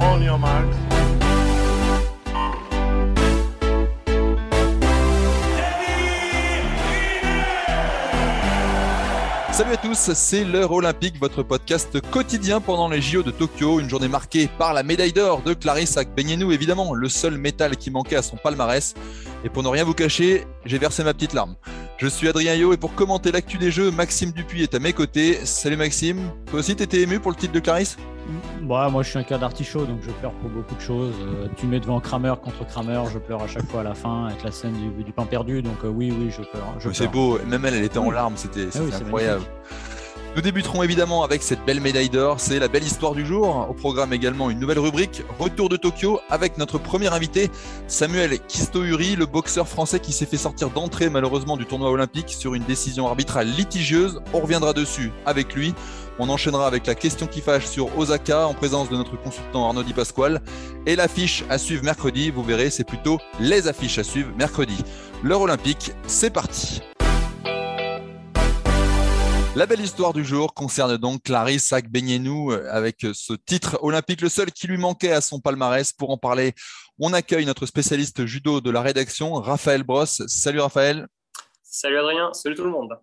On your. Salut à tous, c'est l'heure olympique, votre podcast quotidien pendant les JO de Tokyo, une journée marquée par la médaille d'or de Clarisse Akbenienou, évidemment le seul métal qui manquait à son palmarès. Et pour ne rien vous cacher, j'ai versé ma petite larme. Je suis Adrien Yo et pour commenter l'actu des jeux, Maxime Dupuis est à mes côtés. Salut Maxime, toi aussi t'étais ému pour le titre de Clarisse? Bah, moi je suis un cas d'artichaut donc je pleure pour beaucoup de choses. Euh, tu mets devant Kramer contre Kramer, je pleure à chaque fois à la fin avec la scène du, pain perdu donc euh, oui oui je pleure. c'est beau, même elle elle était en larmes, c'était ah incroyable. Nous débuterons évidemment avec cette belle médaille d'or, c'est la belle histoire du jour. Au programme également une nouvelle rubrique, Retour de Tokyo, avec notre premier invité, Samuel Kistouri, le boxeur français qui s'est fait sortir d'entrée malheureusement du tournoi olympique sur une décision arbitrale litigieuse. On reviendra dessus avec lui. On enchaînera avec la question qui fâche sur Osaka en présence de notre consultant Arnaud Di Pasquale. Et l'affiche à suivre mercredi, vous verrez, c'est plutôt les affiches à suivre mercredi. L'heure olympique, c'est parti. La belle histoire du jour concerne donc Clarisse Agbenienou euh, avec ce titre olympique, le seul qui lui manquait à son palmarès. Pour en parler, on accueille notre spécialiste judo de la rédaction, Raphaël Brosse. Salut Raphaël. Salut Adrien, salut tout le monde.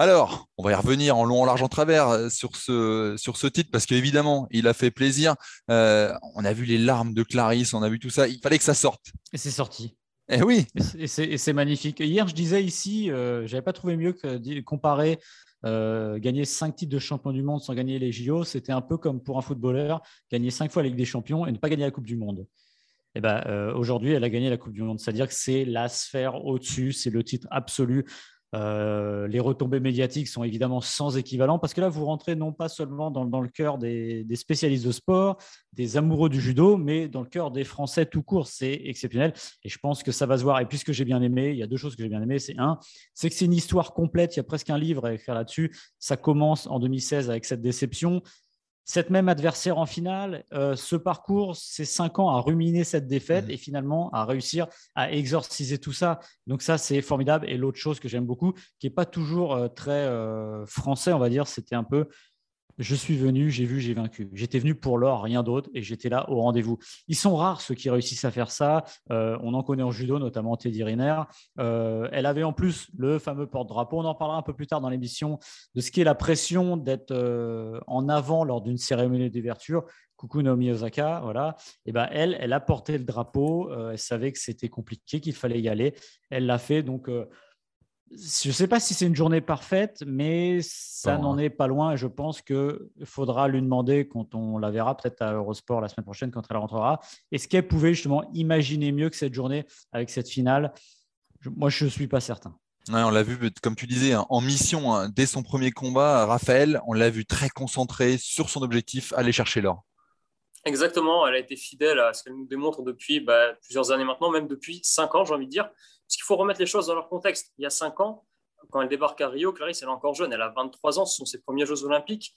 Alors, on va y revenir en long, en large, en travers euh, sur ce, sur ce titre parce qu'évidemment, il a fait plaisir. Euh, on a vu les larmes de Clarisse, on a vu tout ça. Il fallait que ça sorte. Et c'est sorti. Eh oui. Et c'est magnifique. Hier, je disais ici, euh, je n'avais pas trouvé mieux que comparer euh, gagner cinq titres de champion du monde sans gagner les JO, c'était un peu comme pour un footballeur, gagner cinq fois la Ligue des Champions et ne pas gagner la Coupe du Monde. Eh ben, euh, aujourd'hui, elle a gagné la Coupe du Monde. C'est-à-dire que c'est la sphère au-dessus, c'est le titre absolu. Euh, les retombées médiatiques sont évidemment sans équivalent parce que là, vous rentrez non pas seulement dans, le cœur des, spécialistes de sport, des amoureux du judo, mais dans le cœur des Français tout court. C'est exceptionnel et je pense que ça va se voir. Et puisque j'ai bien aimé, il y a deux choses que j'ai bien aimé. C'est un, c'est que c'est une histoire complète. Il y a presque un livre à écrire là-dessus. Ça commence en 2016 avec cette déception cette même adversaire en finale, euh, ce parcours, c'est cinq ans à ruminer cette défaite mmh. et finalement à réussir à exorciser tout ça. Donc ça, c'est formidable. Et l'autre chose que j'aime beaucoup, qui n'est pas toujours euh, très euh, français, on va dire, c'était un peu je suis venu, j'ai vu, j'ai vaincu. J'étais venu pour l'or, rien d'autre, et j'étais là au rendez-vous. Ils sont rares ceux qui réussissent à faire ça. Euh, on en connaît en judo, notamment Teddy Riner. Euh, elle avait en plus le fameux porte-drapeau. On en parlera un peu plus tard dans l'émission de ce qui est la pression d'être euh, en avant lors d'une cérémonie d'ouverture. Coucou Naomi Osaka, voilà. Et ben elle, elle a porté le drapeau. elle savait que c'était compliqué, qu'il fallait y aller. Elle l'a fait. Donc je ne sais pas si c'est une journée parfaite, mais ça n'en est pas loin. Et je pense qu'il faudra lui demander quand on la verra, peut-être à Eurosport la semaine prochaine, quand elle rentrera, est-ce qu'elle pouvait justement imaginer mieux que cette journée avec cette finale? Moi, je ne suis pas certain. on l'a vu, comme tu disais, hein, en mission hein, dès son premier combat. Raphaël, on l'a vu très concentré sur son objectif, aller chercher l'or. Exactement, elle a été fidèle à ce qu'elle nous démontre depuis bah, plusieurs années maintenant, même depuis cinq ans, j'ai envie de dire. Parce qu'il faut remettre les choses dans leur contexte. Il y a cinq ans, quand elle débarque à Rio, Clarisse, elle est encore jeune, elle a 23 ans, ce sont ses premiers Jeux olympiques.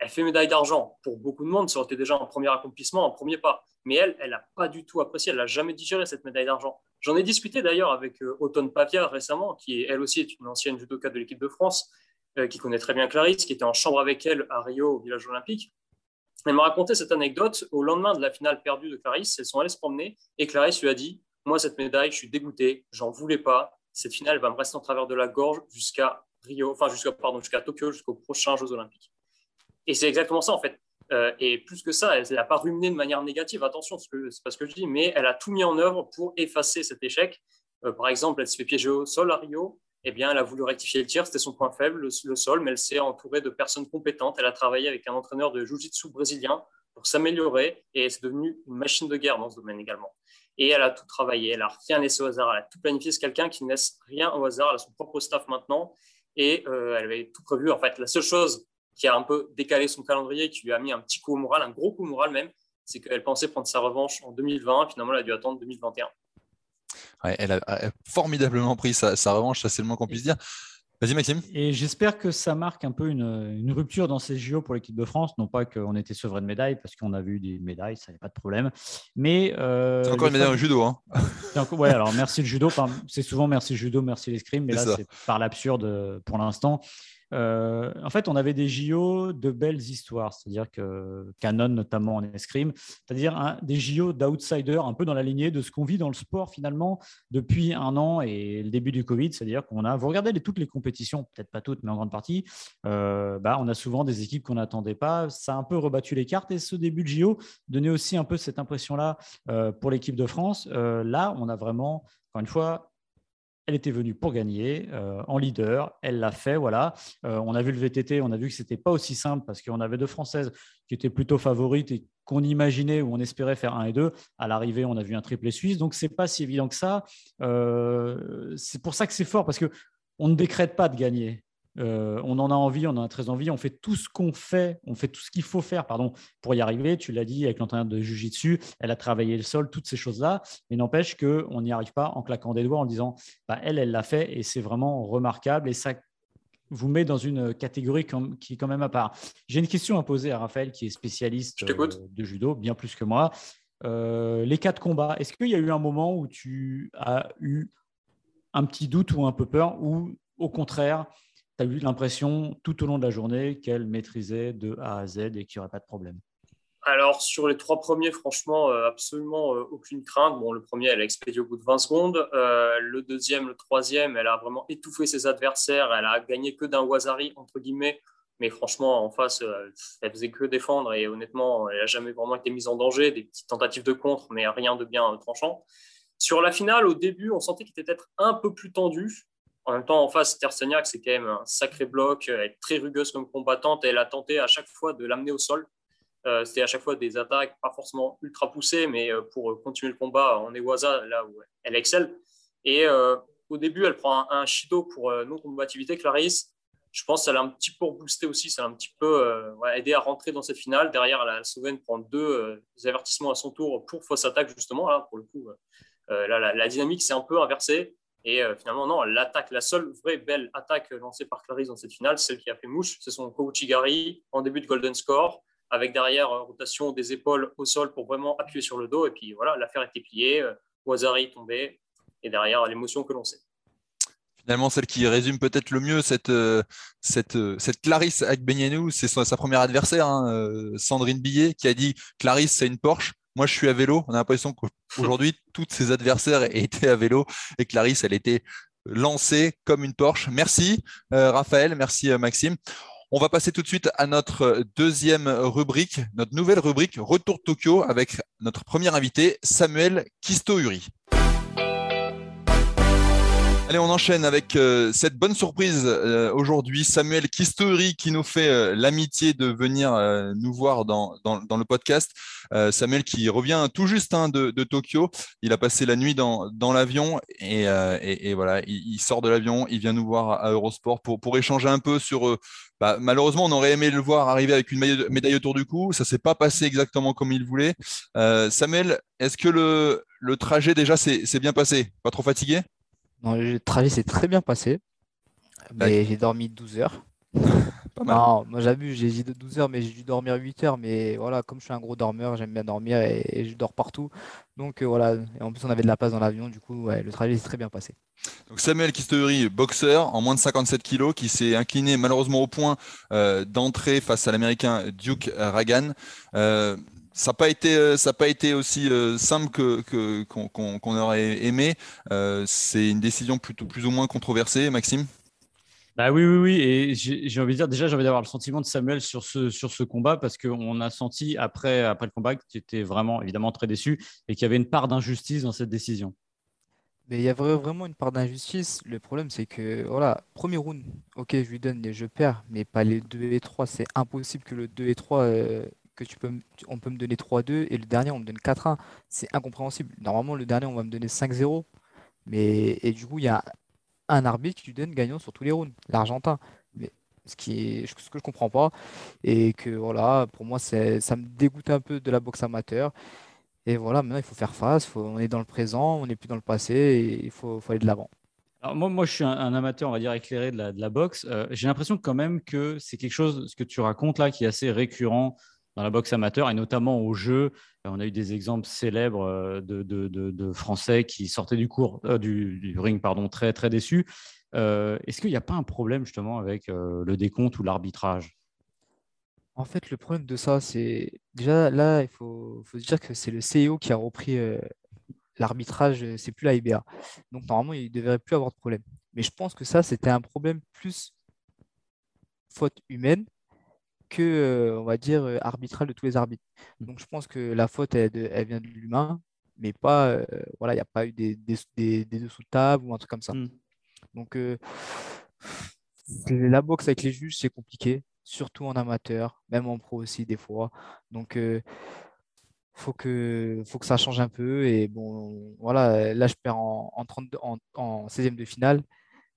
Elle fait médaille d'argent. Pour beaucoup de monde, ça aurait été déjà un premier accomplissement, un premier pas. Mais elle, elle n'a pas du tout apprécié, elle n'a jamais digéré cette médaille d'argent. J'en ai discuté d'ailleurs avec euh, Autonne Pavia récemment, qui elle aussi est une ancienne judoka de l'équipe de France, euh, qui connaît très bien Clarisse, qui était en chambre avec elle à Rio, au village olympique. Elle m'a raconté cette anecdote. Au lendemain de la finale perdue de Clarisse, elles sont allées se promener et Clarisse lui a dit Moi, cette médaille, je suis dégoûté, j'en voulais pas. Cette finale va me rester en travers de la gorge jusqu'à Rio, enfin jusqu'à pardon, jusqu'à Tokyo, jusqu'aux prochains Jeux Olympiques. Et c'est exactement ça en fait. Euh, et plus que ça, elle n'a pas ruminé de manière négative. Attention, ce n'est pas ce que je dis, mais elle a tout mis en œuvre pour effacer cet échec. Euh, par exemple, elle se fait piéger au sol à Rio eh bien, elle a voulu rectifier le tir, c'était son point faible, le, sol, mais elle s'est entourée de personnes compétentes. Elle a travaillé avec un entraîneur de jiu-jitsu brésilien pour s'améliorer et c'est devenu une machine de guerre dans ce domaine également. Et elle a tout travaillé, elle a rien laissé au hasard, elle a tout planifié. C'est quelqu'un qui ne laisse rien au hasard, elle a son propre staff maintenant et euh, elle avait tout prévu. En fait, la seule chose qui a un peu décalé son calendrier, qui lui a mis un petit coup au moral, un gros coup au moral même, c'est qu'elle pensait prendre sa revanche en 2020, finalement elle a dû attendre 2021. elle a formidablement pris sa, sa revanche, ça c'est le moins qu'on puisse dire. Vas-y Maxime. Et j'espère que ça marque un peu une, rupture dans ces JO pour l'équipe de France. Non pas qu'on était sevré de médailles, parce qu'on a vu des médailles, ça n'est pas de problème. Mais euh, c'est encore une médaille au judo. Hein. ouais, alors merci le judo. C'est souvent merci le judo, merci l'escrime, mais là c'est par l'absurde pour l'instant. Euh, en fait, on avait des JO de belles histoires, c'est-à-dire que Canon notamment en escrime, c'est-à-dire des JO d'outsiders, un peu dans la lignée de ce qu'on vit dans le sport finalement depuis un an et le début du Covid, c'est-à-dire qu'on a, vous regardez toutes les compétitions, peut-être pas toutes, mais en grande partie, euh, bah, on a souvent des équipes qu'on n'attendait pas. Ça a un peu rebattu les cartes et ce début de JO donnait aussi un peu cette impression-là euh, pour l'équipe de France. là, on a vraiment, encore une fois, elle était venue pour gagner euh, en leader, elle l'a fait, voilà. Euh, on a vu le VTT, on a vu que c'était pas aussi simple parce qu'on avait deux Françaises qui étaient plutôt favorites et qu'on imaginait ou on espérait faire un et deux. À l'arrivée, on a vu un triplé suisse, donc c'est pas si évident que ça. Euh, c'est pour ça que c'est fort parce que on ne décrète pas de gagner. Euh, on en a envie, on en a très envie, on fait tout ce qu'on fait, on fait tout ce qu'il faut faire pardon, pour y arriver. Tu l'as dit avec l'entraîneur de Jiu-Jitsu, elle a travaillé le sol, toutes ces choses-là, mais n'empêche qu'on n'y arrive pas en claquant des doigts, en disant bah, elle, elle l'a fait et c'est vraiment remarquable et ça vous met dans une catégorie qui est quand même à part. J'ai une question à poser à Raphaël qui est spécialiste euh, de judo, bien plus que moi. Euh, les cas de combat, est-ce qu'il y a eu un moment où tu as eu un petit doute ou un peu peur ou au contraire, tu as eu l'impression tout au long de la journée qu'elle maîtrisait de A à Z et qu'il n'y aurait pas de problème? Alors, sur les trois premiers, franchement, euh, absolument euh, aucune crainte. Bon, le premier, elle a expédié au bout de 20 secondes. Euh, le deuxième, le troisième, elle a vraiment étouffé ses adversaires. Elle a gagné que d'un Wazari, entre guillemets. Mais franchement, en face, elle faisait que défendre. Et honnêtement, elle n'a jamais vraiment été mise en danger. Des petites tentatives de contre, mais rien de bien tranchant. Sur la finale, au début, on sentait qu'il était peut-être un peu plus tendu. En même temps, en face, Terseniak, c'est quand même un sacré bloc. Elle est très rugueuse comme combattante. elle a tenté à chaque fois de l'amener au sol. Euh, c'était à chaque fois des attaques pas forcément ultra poussées, mais euh, pour continuer le combat en Ewaza, là où elle excelle. Et euh, au début, elle prend un, un Shido pour non-combativité, Clarisse. Je pense que ça l'a un petit peu boosté aussi, ça l'a un petit peu aidé à rentrer dans cette finale. Derrière, la Slovène prend deux avertissements à son tour pour fausse attaque, justement. Là, pour le coup, la, la, dynamique s'est un peu inversée. Et finalement, non, l'attaque, la seule vraie belle attaque lancée par Clarisse dans cette finale, celle qui a fait mouche, c'est son Kouchigari en début de Golden Score avec derrière euh, rotation des épaules au sol pour vraiment appuyer sur le dos. Et puis voilà, l'affaire était pliée, euh, Wazari tombé, et derrière l'émotion que l'on sait. Finalement, celle qui résume peut-être le mieux cette, euh, cette, cette Clarisse c'est sa première adversaire, hein, Sandrine Billet, qui a dit Clarisse, c'est une Porsche. Moi, je suis à vélo. On a l'impression qu'aujourd'hui, toutes ses adversaires étaient à vélo et Clarisse, elle était lancée comme une Porsche. Merci, Raphaël. Merci, Maxime. On va passer tout de suite à notre deuxième rubrique, notre nouvelle rubrique Retour Tokyo avec notre premier invité, Samuel Kistouri. Allez, on enchaîne avec euh, cette bonne surprise euh, aujourd'hui. Samuel Kistouri qui nous fait euh, l'amitié de venir nous voir dans, le podcast. Samuel qui revient tout juste hein, de, Tokyo. Il a passé la nuit dans, l'avion et, voilà, il, sort de l'avion, il vient nous voir à Eurosport pour, échanger un peu sur. Bah, malheureusement, on aurait aimé le voir arriver avec une médaille, médaille autour du cou. Ça s'est pas passé exactement comme il voulait. Samuel, est-ce que le, le trajet déjà s'est bien passé? Pas trop fatigué? Le trajet s'est très bien passé. Mais j'ai dormi 12 heures. Non, moi j'abuse, j'ai dit 12 heures, mais j'ai dû dormir 8 heures. Mais voilà, comme je suis un gros dormeur, j'aime bien dormir et, je dors partout. Donc euh, voilà, et en plus on avait de la place dans l'avion, du coup le trajet s'est très bien passé. Donc Samuel Kisteuri, boxeur en moins de 57 kilos, qui s'est incliné malheureusement au point euh, d'entrée face à l'américain Duke Ragan. Euh, ça n'a pas été euh, ça pas été aussi euh, simple que qu'on aurait aimé. Euh, c'est une décision plutôt plus ou moins controversée, Maxime? Bah oui, oui, oui. Et j'ai envie de dire, déjà, j'ai envie d'avoir le sentiment de Samuel sur ce, sur ce combat parce qu'on a senti après, après le combat que tu étais vraiment, évidemment, très déçu et qu'il y avait une part d'injustice dans cette décision. Mais il y avait vraiment une part d'injustice. Le problème, c'est que, voilà, premier round, ok, je lui donne, je perds, mais pas les 2 et 3. C'est impossible que le 2 et 3, que tu peux, on peut me donner 3-2 et le dernier, on me donne 4-1. C'est incompréhensible. Normalement, le dernier, on va me donner 5-0. Mais, et du coup, il y a un arbitre qui lui donne gagnant sur tous les rounds, l'Argentin. Mais ce, qui est, ce que je comprends pas. Et que voilà, pour moi, ça me dégoûte un peu de la boxe amateur. Et voilà, maintenant, il faut faire face. on est dans le présent, on n'est plus dans le passé il faut, aller de l'avant. Alors moi, moi, je suis un, amateur, on va dire, éclairé de la, de la boxe. Euh, j'ai l'impression quand même que c'est quelque chose, ce que tu racontes là, qui est assez récurrent dans la boxe amateur et notamment au jeu. Euh, on a eu des exemples célèbres euh, de, Français qui sortaient du, cours, du, ring pardon, très, très déçus. Est-ce qu'il n'y a pas un problème justement avec le décompte ou l'arbitrage? En fait, le problème de ça, c'est déjà là, il faut, se dire que c'est le CEO qui a repris euh, l'arbitrage, euh, c'est plus la IBA. Donc normalement, il ne devrait plus avoir de problème. Mais je pense que ça, c'était un problème plus faute humaine que, euh, on va dire, arbitral de tous les arbitres. Mmh. Donc je pense que la faute, elle, vient de l'humain, mais pas, voilà, il n'y a pas eu des, des, dessous de table ou un truc comme ça. Mmh. Donc la boxe avec les juges, c'est compliqué surtout en amateur, même en pro aussi des fois. Donc, euh, faut, que, faut que ça change un peu. Et bon, voilà, là, je perds en, en, en, 16e de finale.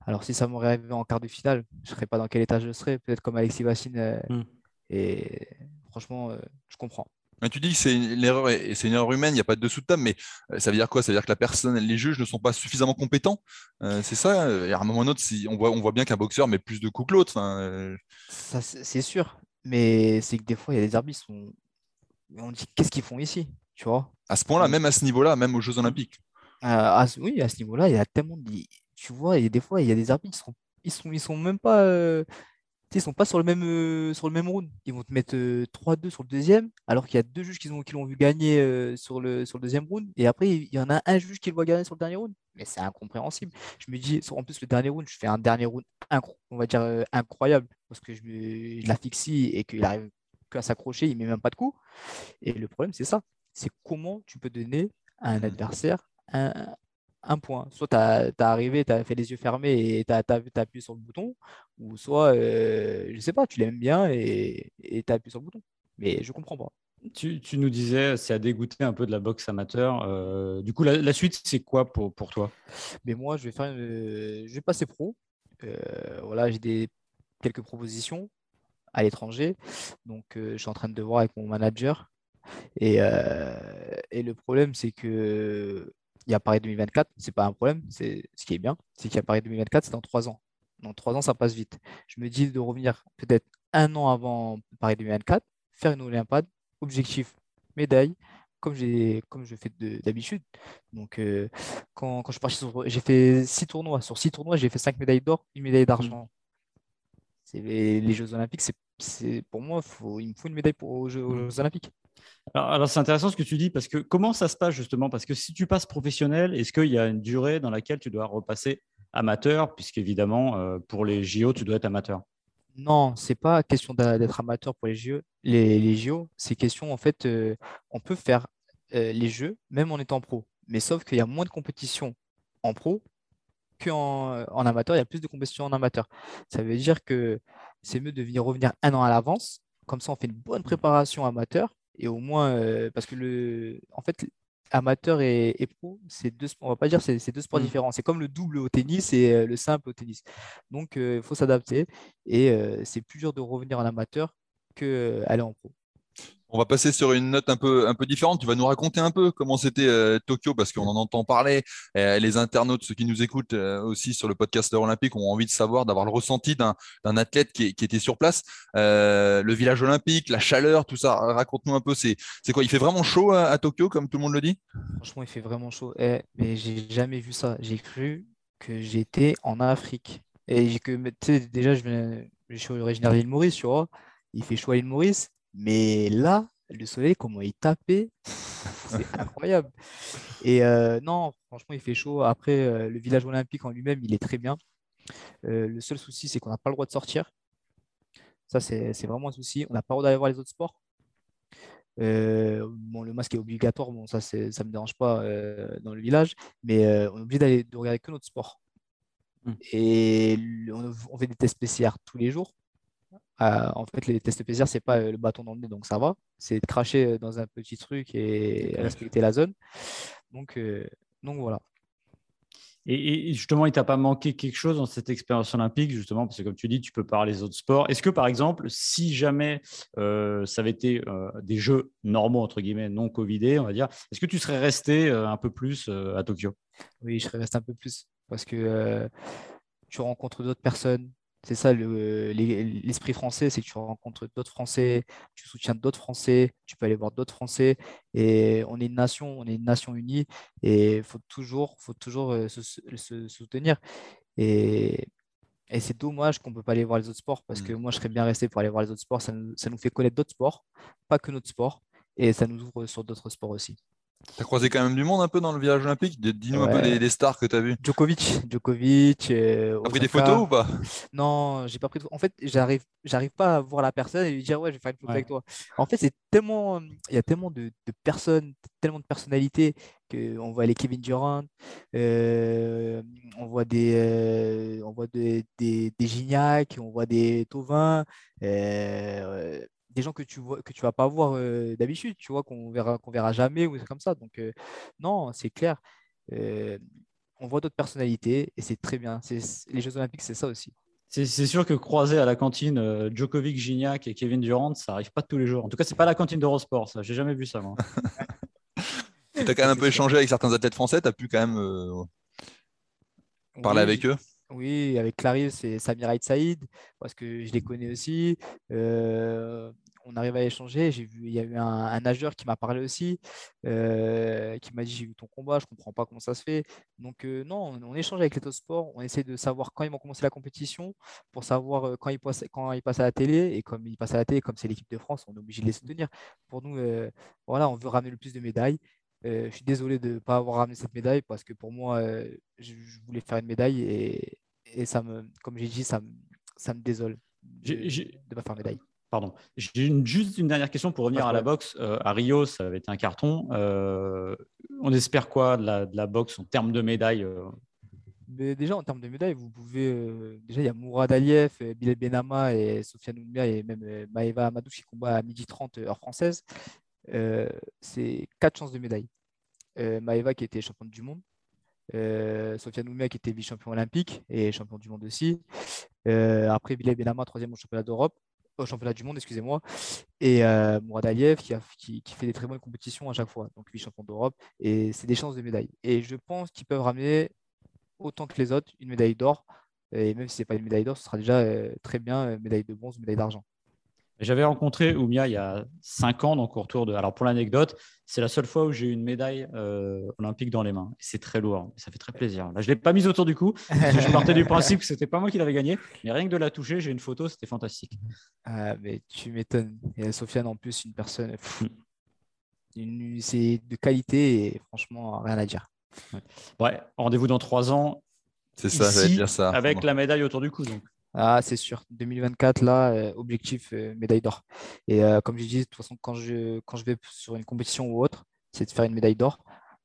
Alors, si ça m'aurait arrivé en quart de finale, je ne serais pas dans quel état je serais. Peut-être comme Alexis Vassine. Euh, hmm. Et franchement, euh, je comprends tu dis que c'est une erreur, c'est une erreur humaine, il n'y a pas de dessous de tame, mais euh, ça veut dire quoi? Ça veut dire que la personne, les juges ne sont pas suffisamment compétents? Euh, C'est ça Et à un moment ou autre, si, on, voit, on voit bien qu'un boxeur met plus de coups que l'autre. Euh. c'est sûr, mais c'est que des fois, il y a des arbitres, sont... on dit qu'est-ce qu'ils font ici tu vois? À ce point-là, même à ce niveau-là, même aux Jeux Olympiques. oui, à ce niveau-là, il y a tellement de... Tu vois, et des fois, il y a des arbitres, ils sont, ils sont, ils sont même pas ils sont pas sur le même, euh, sur le même round. Ils vont te mettre 3-2 euh, sur le deuxième, alors qu'il y a deux juges qui, ont, qui l'ont vu gagner euh, sur, le, sur le deuxième round. Et après, il y en a un juge qui le voit gagner sur le dernier round. Mais c'est incompréhensible. Je me dis, en plus, le dernier round, je fais un dernier round on va dire incroyable, parce que je, je l'asphyxie et qu'il arrive qu'à s'accrocher, il met même pas de coup. Et le problème, c'est ça. C'est comment tu peux donner à un adversaire un, un point. Soit tu as, arrivé, tu as fait les yeux fermés et tu as, appuyé sur le bouton, ou soit, euh, je sais pas, tu l'aimes bien et tu as appuyé sur le bouton. Mais je comprends pas. Tu, nous disais, c'est à dégoûter un peu de la boxe amateur. Euh, du coup, la, suite, c'est quoi pour, pour toi? Mais moi, je vais, faire je vais passer pro. Euh, voilà, j'ai des quelques propositions à l'étranger. Donc, je suis en train de voir avec mon manager. Et, et le problème, c'est que il y a Paris 2024, c'est pas un problème. C'est ce qui est bien, c'est qu'il y a Paris 2024, c'est dans trois ans. Dans trois ans, ça passe vite. Je me dis de revenir peut-être un an avant Paris 2024, faire une Olympiade, objectif médaille, comme j'ai comme je fais d'habitude. Donc euh, quand, quand, je suis sur, j'ai fait six tournois. Sur six tournois, j'ai fait cinq médailles d'or, une médaille d'argent. C'est les, Jeux Olympiques, c'est pour moi, faut, il me faut une médaille pour aux Jeux Olympiques. Alors, c'est intéressant ce que tu dis parce que comment ça se passe justement? Parce que si tu passes professionnel, est-ce qu'il y a une durée dans laquelle tu dois repasser amateur? Puisqu'évidemment, euh, pour les JO, tu dois être amateur. Non, c'est pas question d'être amateur pour les JO. Les, JO, c'est question en fait, euh, on peut faire euh, les jeux même en étant pro. Mais sauf qu'il y a moins de compétition en pro qu'en en amateur. Il y a plus de compétition en amateur. Ça veut dire que c'est mieux de venir revenir un an à l'avance. Comme ça, on fait une bonne préparation amateur et au moins, euh, parce que le, en fait, amateur et, pro, c'est deux, on va pas dire c'est deux sports mmh. différents. C'est comme le double au tennis et euh, le simple au tennis. Donc, il euh, faut s'adapter et c'est plus dur de revenir en amateur qu'aller en pro. On va passer sur une note un peu, un peu différente. Tu vas nous raconter un peu comment c'était euh, Tokyo, parce qu'on en entend parler. les internautes, ceux qui nous écoutent euh, aussi sur le podcast olympique, ont envie de savoir, d'avoir le ressenti d'un athlète qui, était sur place. Euh, le village olympique, la chaleur, tout ça. Raconte-nous un peu. C'est quoi? Il fait vraiment chaud à, Tokyo, comme tout le monde le dit? Franchement, il fait vraiment chaud. Eh, mais j'ai jamais vu ça. J'ai cru que j'étais en Afrique. Et que, déjà, je, je suis originaire d'île Maurice, tu vois. Il fait chaud à l'île Maurice. Mais là, le soleil, comment il tapait, c'est incroyable. Et euh, non, franchement, il fait chaud. Après, euh, le village olympique en lui-même, il est très bien. Euh, le seul souci, c'est qu'on n'a pas le droit de sortir. Ça, c'est vraiment un souci. On n'a pas le droit d'aller voir les autres sports. bon, le masque est obligatoire, bon, ça, ça ne me dérange pas dans le village, mais on est obligé d'aller de regarder que notre sport. Mmh. Et on, on, fait des tests PCR tous les jours. Euh, en fait, les tests PCR, c'est pas euh, le bâton dans le nez, donc ça va. C'est de cracher euh, dans un petit truc et respecter la zone. Donc, donc voilà. Et, justement, il t'a pas manqué quelque chose dans cette expérience olympique, justement, parce que comme tu dis, tu peux parler des autres sports. Est-ce que, par exemple, si jamais euh, ça avait été des jeux normaux, entre guillemets, non Covidés, on va dire, est-ce que tu serais resté un peu plus à Tokyo? Oui, je serais resté un peu plus, parce que tu rencontres d'autres personnes, c'est ça l'esprit français, c'est que tu rencontres d'autres Français, tu soutiens d'autres Français, tu peux aller voir d'autres Français. Et on est une nation, on est une nation unie et il faut toujours, faut toujours euh, se, soutenir. Et, c'est dommage qu'on ne peut pas aller voir les autres sports parce que mmh. moi, je serais bien resté pour aller voir les autres sports. Ça nous, ça nous fait connaître d'autres sports, pas que notre sport. Et ça nous ouvre sur d'autres sports aussi. T'as croisé quand même du monde un peu dans le village olympique Dis-nous un peu des, stars que tu as vues. Djokovic. Djokovic. Euh, t'as pris des photos ou pas? Non, j'ai pas pris de photos. En fait, j'arrive, j'arrive pas à voir la personne et lui dire ouais, je vais faire une photo avec toi. En fait, c'est tellement, il y a tellement de, personnes, tellement de personnalités qu'on voit les Kevin Durant, euh, on voit des, euh, on voit des, des, Gignac, on voit des Tovin des gens que tu vois que tu vas pas voir d'habitude, tu vois, qu'on verra, qu'on verra jamais ou c'est comme ça. Donc non, c'est clair. on voit d'autres personnalités et c'est très bien. C'est, les Jeux Olympiques, c'est ça aussi. C'est, sûr que croiser à la cantine Djokovic, Gignac et Kevin Durant, ça arrive pas tous les jours. En tout cas, c'est pas la cantine d'Eurosport, ça. J'ai jamais vu ça, moi. tu as quand même un peu échangé avec certains athlètes français, tu as pu quand même parler avec eux? Oui, avec Clarisse c'est Samir Saïd, parce que je les connais aussi on arrive à échanger. J'ai vu, il y a eu un, nageur qui m'a parlé aussi, euh, qui m'a dit j'ai vu ton combat, je comprends pas comment ça se fait. Donc euh, non, on, échange avec les sports, on essaie de savoir quand ils vont commencer la compétition, pour savoir euh, quand ils passent, quand ils passent à la télé et comme ils passent à la télé, comme c'est l'équipe de France, on est obligé de les soutenir. Pour nous, voilà, on veut ramener le plus de médailles. je suis désolé de ne pas avoir ramené cette médaille parce que pour moi, je, voulais faire une médaille et, et ça me, comme j'ai dit, ça me, ça me désole de ne pas faire médaille. Pardon. J'ai juste une dernière question pour revenir à la boxe. Euh, à Rio, ça avait été un carton. Euh, on espère quoi de la, boxe en termes de médailles euh? Mais déjà, en termes de médailles, vous pouvez. déjà, il y a Mourad Aliyev, Bilal Benama et Sofiane Oumia et même Maeva Amadou qui combat à 12h30 heure française. C'est quatre chances de médaille. Maeva qui était championne du monde. Sofiane Oumia qui était vice-champion olympique et champion du monde aussi. après, Bilal Benama, troisième au championnat d'Europe au championnat du monde, excusez-moi, et euh, Mourad qui, fait des très bonnes compétitions à chaque fois, donc lui champion d'Europe, et c'est des chances de médaille. Et je pense qu'ils peuvent ramener autant que les autres une médaille d'or, et même si ce n'est pas une médaille d'or, ce sera déjà euh, très bien euh, médaille de bronze, médaille d'argent. J'avais rencontré Oumia il y a cinq ans, donc au retour de. Alors pour l'anecdote, c'est la seule fois où j'ai eu une médaille euh, olympique dans les mains. C'est très lourd, ça fait très plaisir. Là, je ne l'ai pas mise autour du cou. je partais du principe que ce n'était pas moi qui l'avais gagné, mais rien que de la toucher, j'ai une photo, c'était fantastique. Ah, mais tu m'étonnes. Et Sofiane en plus, une personne. C'est de qualité et franchement, rien à dire. Ouais, rendez-vous dans trois ans. C'est ça, j'allais dire ça. Avec la médaille autour du cou. Donc. Ah, c'est sûr. 2024, là, euh, objectif euh, médaille d'or. Et euh, comme je dis, de toute façon, quand je, vais sur une compétition ou autre, c'est de faire une médaille d'or.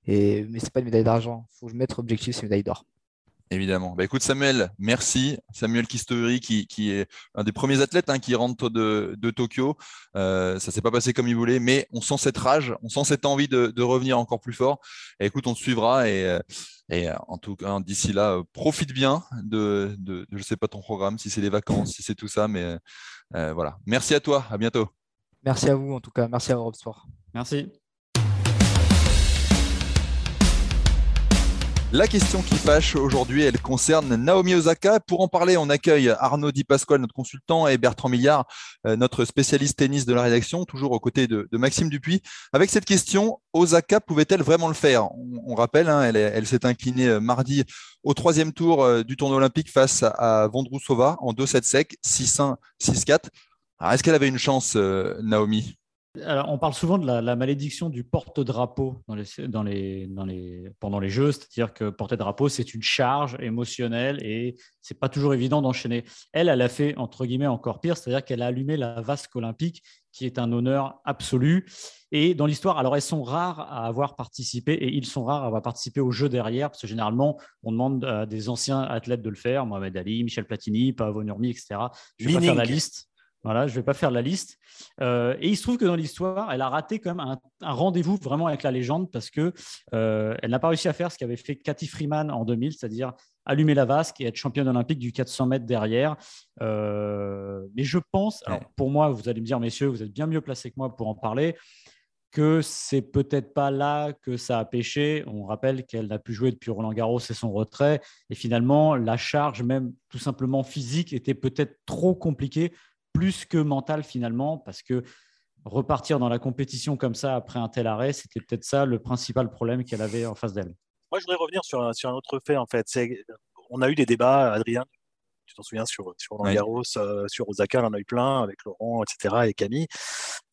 Et, mais ce n'est pas une médaille d'argent. Il faut que je mette objectif, c'est une médaille d'or. Évidemment. Bah, écoute, Samuel, merci. Samuel Kistori, qui, qui est un des premiers athlètes hein, qui rentre de, de Tokyo. Euh, ça ne s'est pas passé comme il voulait, mais on sent cette rage, on sent cette envie de, de revenir encore plus fort. Et écoute, on te suivra. Et, euh, et euh, en tout cas, d'ici là, profite bien de, de, je ne sais pas ton programme, si c'est les vacances, si c'est tout ça. Mais voilà. Merci à toi. À bientôt. Merci à vous, en tout cas. Merci à Europe Sport. Merci. La question qui fâche aujourd'hui, elle concerne Naomi Osaka. Pour en parler, on accueille Arnaud Di Pasquale, notre consultant, et Bertrand Millard, euh, notre spécialiste tennis de la rédaction, toujours aux côtés de, Maxime Dupuis. Avec cette question, Osaka pouvait-elle vraiment le faire? On, rappelle, hein, elle, s'est inclinée euh, mardi au troisième tour euh, du tournoi olympique face à Vondrousova en 2-7 sec, 6-1, 6-4. Est-ce qu'elle avait une chance, Naomi? Alors, on parle souvent de la, malédiction du porte-drapeau dans les, pendant les jeux, c'est-à-dire que porter-drapeau, c'est une charge émotionnelle et c'est pas toujours évident d'enchaîner. Elle, elle a fait, entre guillemets, encore pire, c'est-à-dire qu'elle a allumé la vasque olympique, qui est un honneur absolu. Et dans l'histoire, alors elles sont rares à avoir participé et ils sont rares à avoir participé aux jeux derrière, parce que généralement, on demande à des anciens athlètes de le faire, Mohamed Ali, Michel Platini, Paavo Nurmi, etc. Je vais pas faire la liste. Voilà, je ne vais pas faire la liste. Euh, et il se trouve que dans l'histoire, elle a raté quand même un, rendez-vous vraiment avec la légende parce que euh, elle n'a pas réussi à faire ce qu'avait fait Cathy Freeman en 2000, c'est-à-dire allumer la vasque et être championne olympique du 400 mètres derrière. Euh, mais je pense, alors pour moi, vous allez me dire, messieurs, vous êtes bien mieux placés que moi pour en parler que c'est peut-être pas là que ça a pêché. On rappelle qu'elle n'a plus joué depuis Roland Garros et son retrait. Et finalement, la charge, même tout simplement physique, était peut-être trop compliquée, plus que mentale finalement, parce que repartir dans la compétition comme ça après un tel arrêt, c'était peut-être ça le principal problème qu'elle avait en face d'elle. Moi, je voudrais revenir sur un, sur un autre fait, en fait. On a eu des débats, Adrien, tu t'en souviens, sur, sur Roland Garros, euh, sur Osaka, on en a eu plein avec Laurent, etc., et Camille.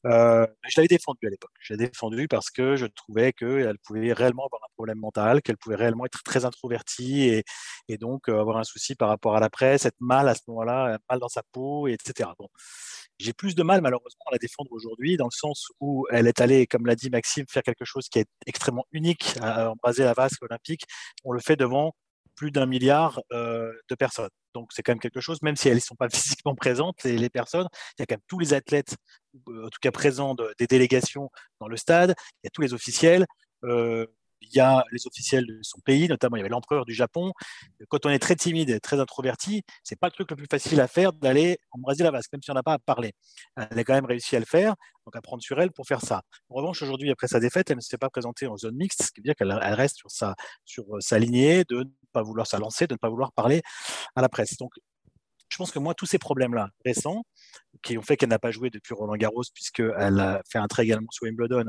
Euh, je l'avais défendu à l'époque. Je l'ai défendu parce que je trouvais qu'elle pouvait réellement avoir un problème mental, qu'elle pouvait réellement être très introvertie et, et donc euh, avoir un souci par rapport à la presse, être mal à ce moment-là, mal dans sa peau, etc. Bon. J'ai plus de mal, malheureusement, à la défendre aujourd'hui, dans le sens où elle est allée, comme l'a dit Maxime, faire quelque chose qui est extrêmement unique, à embraser la vasque olympique. On le fait devant plus d'un milliard euh, de personnes. Donc c'est quand même quelque chose, même si elles ne sont pas physiquement présentes, les, personnes, il y a quand même tous les athlètes, euh, en tout cas présents des délégations dans le stade, il y a tous les officiels. Euh, il y a les officiels de son pays, notamment il y avait l'empereur du Japon. Quand on est très timide et très introverti, c'est pas le truc le plus facile à faire d'aller embraser la vasque, même si on n'a pas à parler. Elle a quand même réussi à le faire, donc à prendre sur elle pour faire ça. En revanche, aujourd'hui, après sa défaite, elle ne s'est pas présentée en zone mixte, ce qui veut dire qu'elle reste sur sa, sur sa lignée de ne pas vouloir s'alancer, de ne pas vouloir parler à la presse. Donc, je pense que moi, tous ces problèmes-là récents, qui ont fait qu'elle n'a pas joué depuis Roland Garros, puisqu'elle a fait un trait également sur Wimbledon,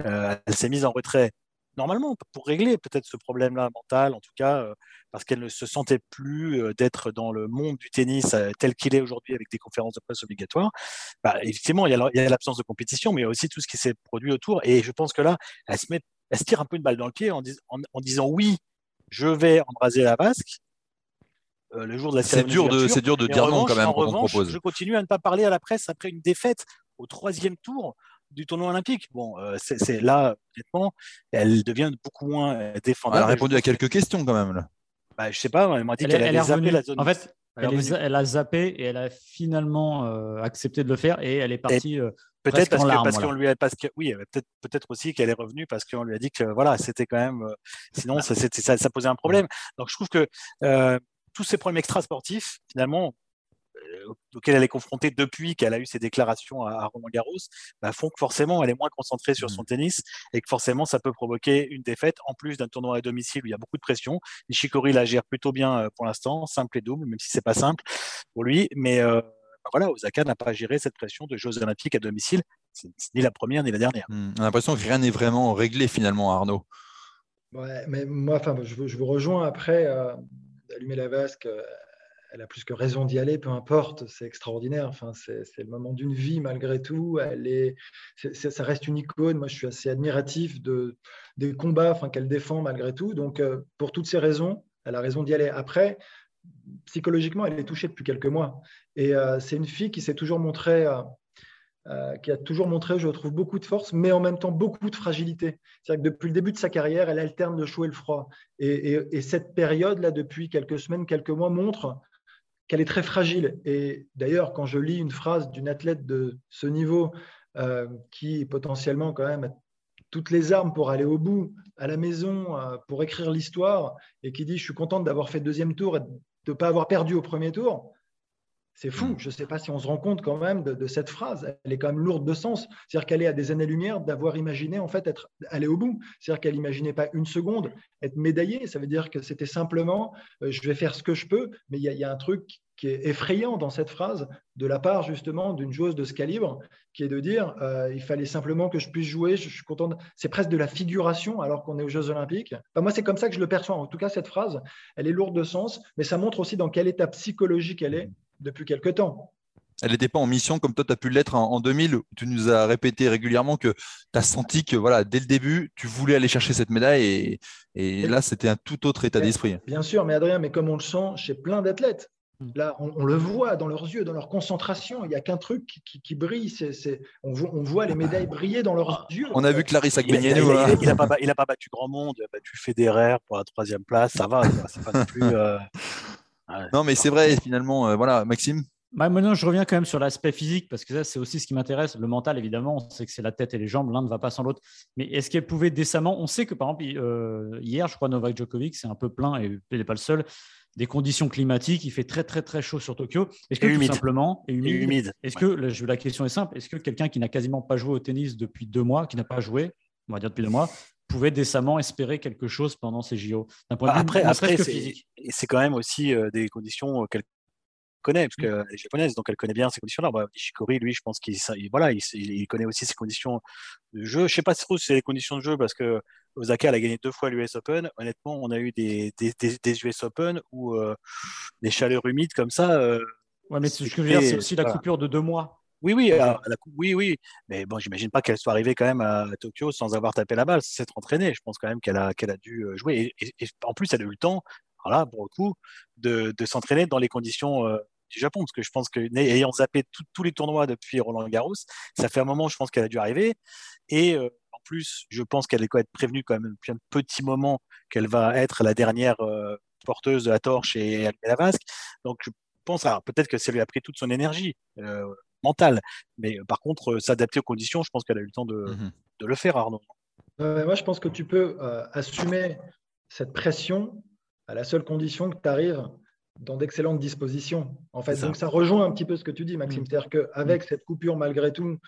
euh, elle s'est mise en retrait normalement, pour régler peut-être ce problème-là mental, en tout cas, euh, parce qu'elle ne se sentait plus euh, d'être dans le monde du tennis euh, tel qu'il est aujourd'hui avec des conférences de presse obligatoires. Bah, effectivement, il y a l'absence de compétition, mais il y a aussi tout ce qui s'est produit autour. Et je pense que là, elle se, met, elle se tire un peu une balle dans le pied en, en, disant oui, je vais embraser la vasque. le jour de la C'est dur de, c'est dur de dire non quand même. En revanche, je continue à ne pas parler à la presse après une défaite au troisième tour du tournoi olympique. Bon, euh, c'est là, honnêtement, elle devient beaucoup moins euh, défendable. Elle a répondu à quelques questions quand même. Là. Bah, je sais pas, elle m'a dit qu'elle allait zapper la zone. En fait, elle, a zappé et elle a finalement euh, accepté de le faire et elle est partie. peut-être parce, qu'on lui a parce que oui peut-être peut-être aussi qu'elle est revenue parce qu'on lui a dit que voilà c'était quand même sinon ça, ça, ça, posait un problème donc je trouve que tous ces problèmes extra sportifs finalement euh, auquel elle est confrontée depuis qu'elle a eu ses déclarations à, Roland Garros, bah, font que forcément elle est moins concentrée sur son mmh. tennis et que forcément ça peut provoquer une défaite en plus d'un tournoi à domicile où il y a beaucoup de pression. Nishikori la gère plutôt bien euh, pour l'instant, simple et double, même si c'est pas simple pour lui. Mais euh, bah, voilà, Osaka n'a pas géré cette pression de Jeux Olympiques à domicile. C'est ni la première ni la dernière. Mmh. On a l'impression que rien n'est vraiment réglé finalement, Arnaud. Ouais, mais moi, enfin, je, vous, je vous rejoins après. d'allumer la vasque, elle a plus que raison d'y aller, peu importe, c'est extraordinaire. Enfin, c'est le moment d'une vie malgré tout. Elle est, ça reste une icône. Moi, je suis assez admiratif de, des combats enfin, qu'elle défend malgré tout. Donc, euh, pour toutes ces raisons, elle a raison d'y aller. Après, psychologiquement, elle est touchée depuis quelques mois. Et euh, c'est une fille qui s'est toujours montrée. Euh, qui a toujours montré, je trouve, beaucoup de force, mais en même temps beaucoup de fragilité. C'est-à-dire que depuis le début de sa carrière, elle alterne le chaud et le froid. Et, et cette période-là, depuis quelques semaines, quelques mois, montre qu'elle est très fragile. Et d'ailleurs, quand je lis une phrase d'une athlète de ce niveau euh, qui potentiellement quand même a toutes les armes pour aller au bout, à la maison, euh, pour écrire l'histoire, et qui dit je suis contente d'avoir fait deuxième tour et de ne pas avoir perdu au premier tour, c'est fou. Mm. Je ne sais pas si on se rend compte quand même de, cette phrase. Elle est quand même lourde de sens. C'est-à-dire qu'elle est à des années-lumière d'avoir imaginé en fait être aller au bout. C'est-à-dire qu'elle n'imaginait pas une seconde être médaillée. Ça veut dire que c'était simplement euh, je vais faire ce que je peux. Mais il y, a un truc qui est effrayant dans cette phrase de la part justement d'une joueuse de ce calibre, qui est de dire euh, il fallait simplement que je puisse jouer. Je, suis contente. C'est presque de la figuration alors qu'on est aux Jeux Olympiques. moi, c'est comme ça que je le perçois. En tout cas, cette phrase, elle est lourde de sens, mais ça montre aussi dans quel état psychologique elle est depuis quelque temps. Elle n'était pas en mission comme toi, tu as pu l'être en, 2000. tu nous as répété régulièrement que tu as senti que voilà, dès le début, tu voulais aller chercher cette médaille. Et, là, c'était un tout autre état d'esprit. Bien sûr, mais Adrien, mais comme on le sent chez plein d'athlètes, hmm. Là, on, le voit dans leurs yeux, dans leur concentration. Il n'y a qu'un truc qui, brille. on, voit, les médailles briller dans leurs yeux. On a vu Clarisse Il n'a pas, pas, battu grand monde. Il a battu Federer pour la troisième place. Ça va. C'est pas non plus. Euh, non, mais c'est vrai, finalement, euh, voilà, Maxime Bah, maintenant, je reviens quand même sur l'aspect physique parce que ça, c'est aussi ce qui m'intéresse. Le mental, évidemment, on sait que c'est la tête et les jambes, l'un ne va pas sans l'autre. Mais est-ce qu'elle pouvait décemment On sait que, par exemple, euh, hier, je crois, Novak Djokovic, c'est un peu plein et il n'est pas le seul. Des conditions climatiques, il fait très, très, très chaud sur Tokyo. Est-ce que, tout simplement, et humide, Est-ce que, la question est simple, est-ce que quelqu'un qui n'a quasiment pas joué au tennis depuis deux mois, qui n'a pas joué, on va dire depuis deux mois, pouvait décemment espérer quelque chose pendant ces JO d'un point de vue après, après c'est quand même aussi euh, des conditions euh, connaît, parce qu'elle est japonaise, donc elle connaît bien ces conditions-là. Bah, Ishikori, lui, je pense qu'il voilà, il, connaît aussi ses conditions de jeu. Je sais pas si c'est les conditions de jeu, parce que Osaka, elle a gagné deux fois l'US Open. Honnêtement, on a eu des, des, US Open où euh, des chaleurs humides comme ça. Euh, ouais, mais ce que je veux dire, c'est aussi la coupure de deux mois. Oui, oui, la, oui, oui. Mais bon, j'imagine pas qu'elle soit arrivée quand même à Tokyo sans avoir tapé la balle, s'être entraînée. Je pense quand même qu'elle a, qu'elle a dû euh, jouer. Et, en plus, elle a eu le temps, voilà, pour le coup, de, de s'entraîner dans les conditions du Japon, parce que je pense que ayant zappé tous les tournois depuis Roland Garros, ça fait un moment, je pense qu'elle a dû arriver. Et euh, en plus, je pense qu'elle être prévenue quand même depuis un petit moment qu'elle va être la dernière euh, porteuse de la torche et la vasque. Donc je pense, peut-être que ça lui a pris toute son énergie euh, mentale, mais par contre, s'adapter aux conditions, je pense qu'elle a eu le temps de, de le faire, Arnaud. moi, je pense que tu peux assumer cette pression à la seule condition que tu arrives dans d'excellentes dispositions. En fait, ça. donc ça rejoint un petit peu ce que tu dis, Maxime. Mm. C'est-à-dire qu'avec mm. cette coupure, malgré tout,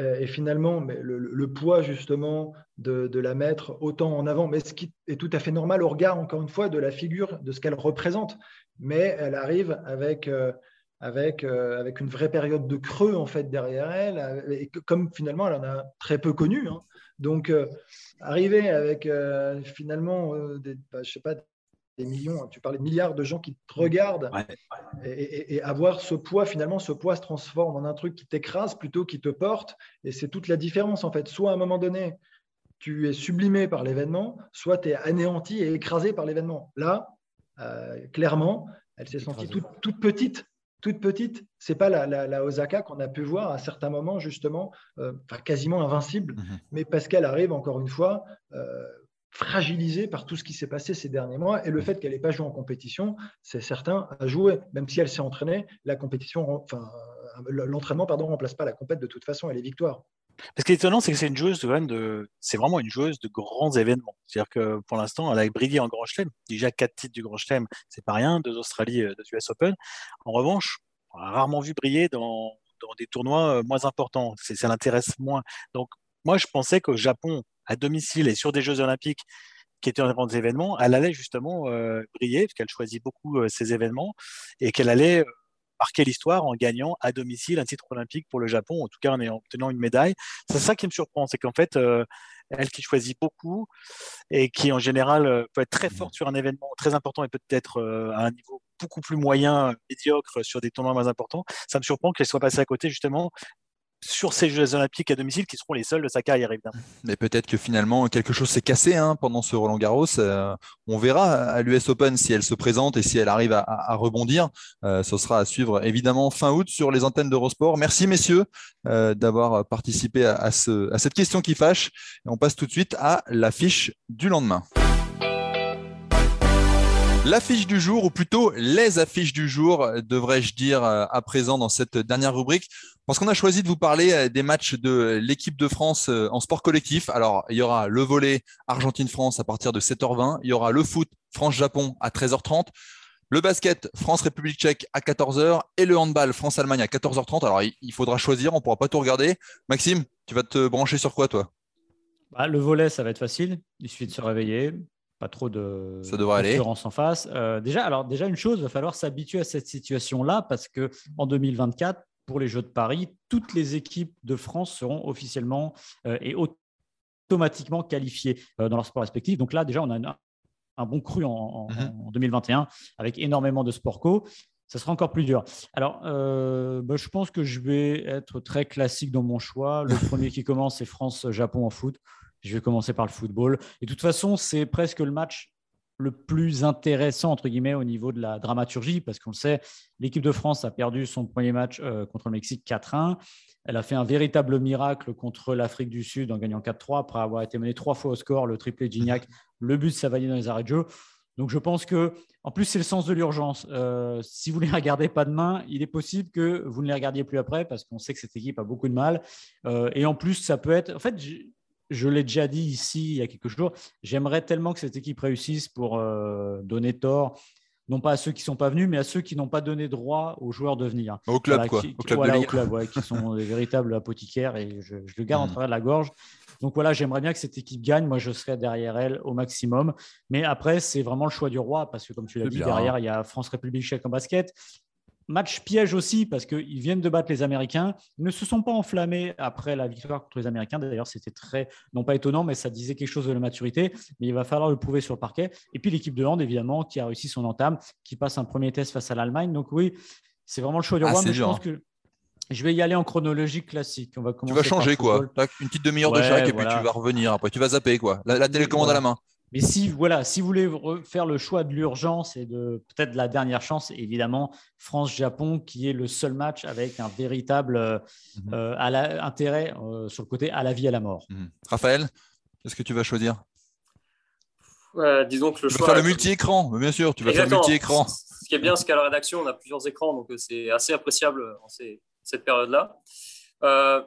euh, et finalement, mais le, poids justement de, la mettre autant en avant, mais ce qui est tout à fait normal au regard, encore une fois, de la figure, de ce qu'elle représente. Mais elle arrive avec, euh, avec, euh, avec une vraie période de creux en fait derrière elle, et comme finalement elle en a très peu connu. Hein. Donc, arriver avec finalement, des, bah, je sais pas, des millions, hein. tu parlais de milliards de gens qui te regardent Et, avoir ce poids, finalement, ce poids se transforme en un truc qui t'écrase plutôt qui te porte. Et c'est toute la différence, en fait. Soit à un moment donné, tu es sublimé par l'événement, soit tu es anéanti et écrasé par l'événement. Là, euh, clairement, elle s'est sentie toute, petite. Toute petite, c'est pas la, Osaka qu'on a pu voir à certains moments justement, euh, quasiment invincible, mm-hmm. mais parce qu'elle arrive encore une fois euh, fragilisée par tout ce qui s'est passé ces derniers mois et le fait qu'elle n'ait pas joué en compétition, c'est certain à jouer, même si elle s'est entraînée, la compétition, enfin, l'entraînement, pardon, remplace pas la compète de toute façon et les victoires. Ce qui est étonnant, c'est que c'est une joueuse de, c'est vraiment une joueuse de grands événements. C'est-à-dire que pour l'instant, elle a brillé en Grand Chelem. Déjà quatre titres du Grand Chelem, c'est pas rien, deux Australie, euh, deux US Open. En revanche, on a rarement vu briller dans, dans des tournois euh, moins importants. Ça l'intéresse moins. Donc, moi, je pensais qu'au Japon, à domicile et sur des Jeux Olympiques qui étaient un grands événements, elle allait justement euh, briller, parce qu'elle choisit beaucoup euh, ces événements, et qu'elle allait euh, marquer l'histoire en gagnant à domicile un titre olympique pour le Japon, en tout cas en obtenant une médaille. C'est ça qui me surprend, c'est qu'en fait, elle qui choisit beaucoup et qui en général peut être très mmh. forte sur un événement très important et peut-être à un niveau beaucoup plus moyen, médiocre sur des tournois moins importants, ça me surprend qu'elle soit passée à côté justement sur ces Jeux Olympiques à domicile qui seront les seuls de sa carrière, évidemment. Mais peut-être que finalement, quelque chose s'est cassé hein, pendant ce Roland Garros. Euh, on verra à l'US Open si elle se présente et si elle arrive à, rebondir. Euh, ce sera à suivre évidemment fin août sur les antennes d'Eurosport. Merci messieurs euh, d'avoir participé à, ce, à cette question qui fâche. On passe tout de suite à l'affiche du lendemain. L'affiche du jour, ou plutôt les affiches du jour, devrais-je dire à présent dans cette dernière rubrique, parce qu'on a choisi de vous parler euh, des matchs de l'équipe de France euh, en sport collectif. Alors, il y aura le volet Argentine-France à partir de 7h20. Il y aura le foot France-Japon à 13h30. Le basket France-République tchèque à 14h et le handball France-Allemagne à 14h30. Alors, il faudra choisir, on ne pourra pas tout regarder. Maxime, tu vas te brancher sur quoi, toi? Bah, Le volet, ça va être facile. Il suffit de se réveiller. Pas trop de ça devrait aller. en face. Euh, déjà, alors déjà une chose, il va falloir s'habituer à cette situation-là parce que en 2024, pour les Jeux de Paris, toutes les équipes de France seront officiellement euh, et automatiquement qualifiées euh, dans leur sport respectif. Donc là, déjà, on a un, bon cru en, 2021 mhm. avec énormément de sport co. Ça sera encore plus dur. Alors, euh, bah, je pense que je vais être très classique dans mon choix. Le premier qui commence, c'est France-Japon en foot. Je vais commencer par le football. Et de toute façon, c'est presque le match le plus intéressant, entre guillemets, au niveau de la dramaturgie, parce qu'on le sait, l'équipe de France a perdu son premier match euh, contre le Mexique 4-1. Elle a fait un véritable miracle contre l'Afrique du Sud en gagnant 4-3 après avoir été menée trois fois au score, le triplé Gignac, le but de dans les arrêts de jeu. Donc je pense que, en plus, c'est le sens de l'urgence. Euh, si vous ne les regardez pas demain, il est possible que vous ne les regardiez plus après parce qu'on sait que cette équipe a beaucoup de mal. Euh, et en plus, ça peut être. En fait, je, l'ai déjà dit ici il y a quelques jours, j'aimerais tellement que cette équipe réussisse pour euh, donner tort non pas à ceux qui ne sont pas venus, mais à ceux qui n'ont pas donné droit aux joueurs de venir. Au club, quoi. au club, voilà, au club qui sont des véritables apothicaires et je, le garde en travers de la gorge. Donc voilà, j'aimerais bien que cette équipe gagne. Moi, je serais derrière elle au maximum. Mais après, c'est vraiment le choix du roi parce que, comme tu l'as dit, derrière, il y a France-République tchèque en basket. Match piège aussi parce qu'ils viennent de battre les Américains. Ils ne se sont pas enflammés après la victoire contre les Américains. D'ailleurs, c'était très, non pas étonnant, mais ça disait quelque chose de la maturité. Mais il va falloir le prouver sur le parquet. Et puis l'équipe de hand, évidemment, qui a réussi son entame, qui passe un premier test face à l'Allemagne. Donc oui, c'est vraiment le choix du ah, roi. mais je pense que je vais y aller en chronologie classique. On va tu vas changer quoi Une petite demi-heure de chaque et puis tu vas revenir après. Tu vas zapper quoi. La, télécommande à la main. Mais si, voilà, si vous voulez faire le choix de l'urgence et de peut-être la dernière chance, évidemment, France-Japon, qui est le seul match avec un véritable euh, mhm. euh, intérêt euh, sur le côté à la vie, à la mort. Mhm. Raphaël, qu'est-ce que tu vas choisir? Disons que le tu choix. Vas faire le multi-écran, bien sûr, tu vas faire le multi-écran. Ce qui est bien, c'est qu'à la rédaction, on a plusieurs écrans, donc c'est assez appréciable en ces, cette période-là. Euh,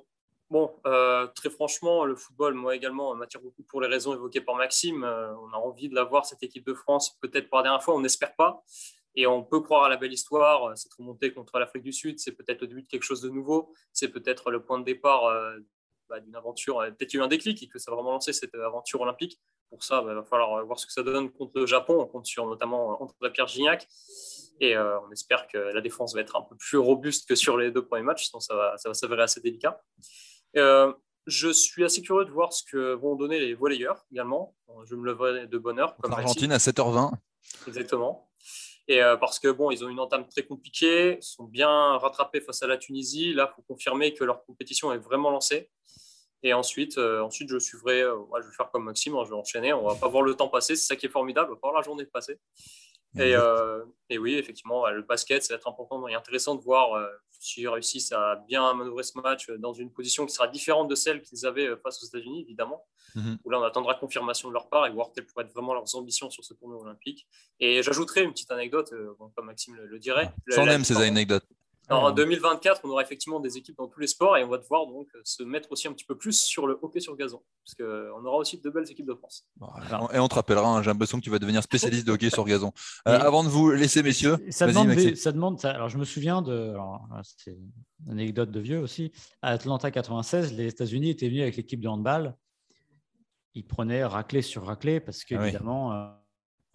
bon, euh, très franchement, le football, moi également, m'attire beaucoup pour les raisons évoquées par Maxime. Euh, on a envie de la voir, cette équipe de France, peut-être pour la dernière fois, on n'espère pas. Et on peut croire à la belle histoire. Cette remontée contre l'Afrique du Sud, c'est peut-être le début de quelque chose de nouveau. C'est peut-être le point de départ bah, d'une aventure. Peut-être eu un déclic et que ça va vraiment lancer cette aventure olympique. Pour ça, il bah, va falloir voir ce que ça donne contre le Japon. On compte sur notamment André-Pierre Gignac. Et euh, on espère que la défense va être un peu plus robuste que sur les deux premiers matchs, sinon ça va, ça va s'avérer assez délicat. Euh, je suis assez curieux de voir ce que vont donner les volleyeurs également. Je me leverai de bonne heure. Comme Argentine à 7h20. Exactement. Et euh, parce que bon, ils ont une entame très compliquée, sont bien rattrapés face à la Tunisie. Là, il faut confirmer que leur compétition est vraiment lancée. Et ensuite, ensuite je suivrai, je vais faire comme Maxime, hein, je vais enchaîner. On va pas voir le temps passer, c'est ça qui est formidable, on va pas voir la journée passer. Euh, et, oui, effectivement, le basket, ça va être important et intéressant de voir euh, s'ils réussissent à bien manœuvrer ce match dans une position qui sera différente de celle qu'ils avaient euh, face aux États-Unis, évidemment. Mhm. Où là, on attendra confirmation de leur part et voir quelles pourraient être vraiment leurs ambitions sur ce tournoi olympique. Et j'ajouterai une petite anecdote, comme Maxime le, dirait. J'en aime ces anecdotes en 2024, on aura effectivement des équipes dans tous les sports et on va devoir donc se mettre aussi un petit peu plus sur le hockey sur gazon, parce qu'on aura aussi de belles équipes de France. Et on te rappellera, hein, j'ai l'impression que tu vas devenir spécialiste de hockey sur gazon. Euh, avant de vous laisser, messieurs, ça demande, ça demande, alors je me souviens de, c'est une anecdote de vieux aussi, à Atlanta 96, les États-Unis étaient venus avec l'équipe de handball, ils prenaient raclée sur raclée parce ah qu'évidemment. Euh,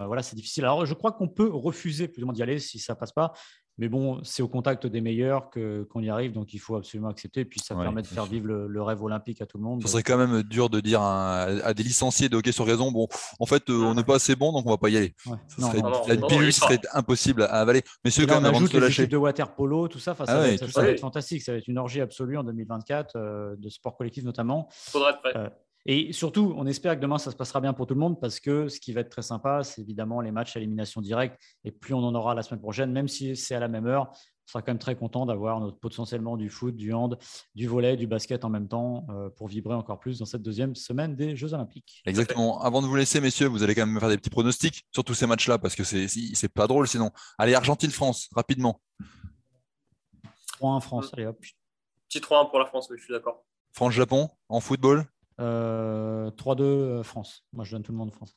voilà, c'est difficile. Alors, je crois qu'on peut refuser plus ou moins d'y aller si ça passe pas. Mais bon, c'est au contact des meilleurs qu'on y arrive, donc il faut absolument accepter. Et puis ça permet de faire vivre le, rêve olympique à tout le monde. Ce serait quand même dur de dire à, des licenciés de hockey sur gazon bon, en fait, euh, on n'est pas assez bon, donc on va pas y aller. la pilule serait impossible à avaler. Mais ceux quand même avant de se lâcher. de water polo, tout ça, ça, ah va, être, fantastique. Ça va être une orgie absolue en 2024 euh, de sport collectif notamment. Faudra être prêt. Euh, et surtout, on espère que demain, ça se passera bien pour tout le monde parce que ce qui va être très sympa, c'est évidemment les matchs à élimination directe. Et plus on en aura la semaine prochaine, même si c'est à la même heure, on sera quand même très content d'avoir potentiellement du foot, du hand, du volet, du basket en même temps euh, pour vibrer encore plus dans cette deuxième semaine des Jeux Olympiques. Exactement. Avant de vous laisser, messieurs, vous allez quand même faire des petits pronostics sur tous ces matchs-là parce que c'est pas drôle sinon. Allez, Argentine-France, rapidement. 3-1 France. Allez hop. Petit 3-1 pour la France, oui, je suis d'accord. France-Japon en football? 3-2 euh, euh, France. Moi, je donne tout le monde France.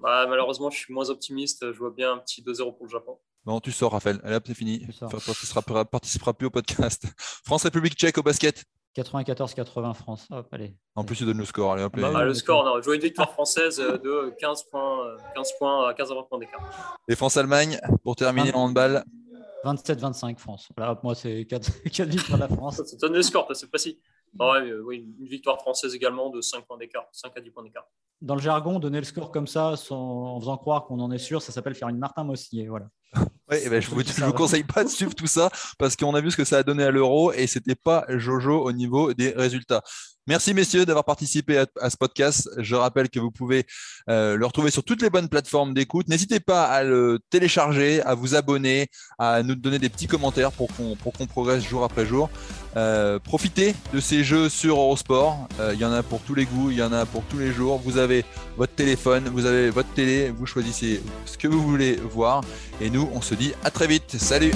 Bah, malheureusement, je suis moins optimiste. Je vois bien un petit 2-0 pour le Japon. Non, tu sors, Raphaël. Allez, c'est fini. Tu ne participeras plus au podcast. France-République tchèque au basket. 94-80 France. allez. En plus, tu donnes le score. Allez, bah, le score, non. Je vois une victoire française de 15 points, 15 points, 15 à 20 points d'écart. Et France-Allemagne, pour terminer en handball 27-25 France. Voilà, moi, c'est 4, 4 victoires de la France. Ça donne le score, c'est précis. Ah oui, une victoire française également de 5 points d'écart, 5 à 10 points d'écart. Dans le jargon, donner le score comme ça en faisant croire qu'on en est sûr, ça s'appelle faire une Martin Mossier. Voilà. Ouais, eh ben, je ne vous, conseille pas de suivre tout ça parce qu'on a vu ce que ça a donné à l'euro et c'était pas Jojo au niveau des résultats. Merci messieurs d'avoir participé à, ce podcast. Je rappelle que vous pouvez euh, le retrouver sur toutes les bonnes plateformes d'écoute. N'hésitez pas à le télécharger, à vous abonner, à nous donner des petits commentaires pour qu'on progresse jour après jour. Euh, profitez de ces jeux sur Eurosport. Euh, il y en a pour tous les goûts, il y en a pour tous les jours. Vous avez votre téléphone, vous avez votre télé, vous choisissez ce que vous voulez voir. Et nous, on se dit à très vite. Salut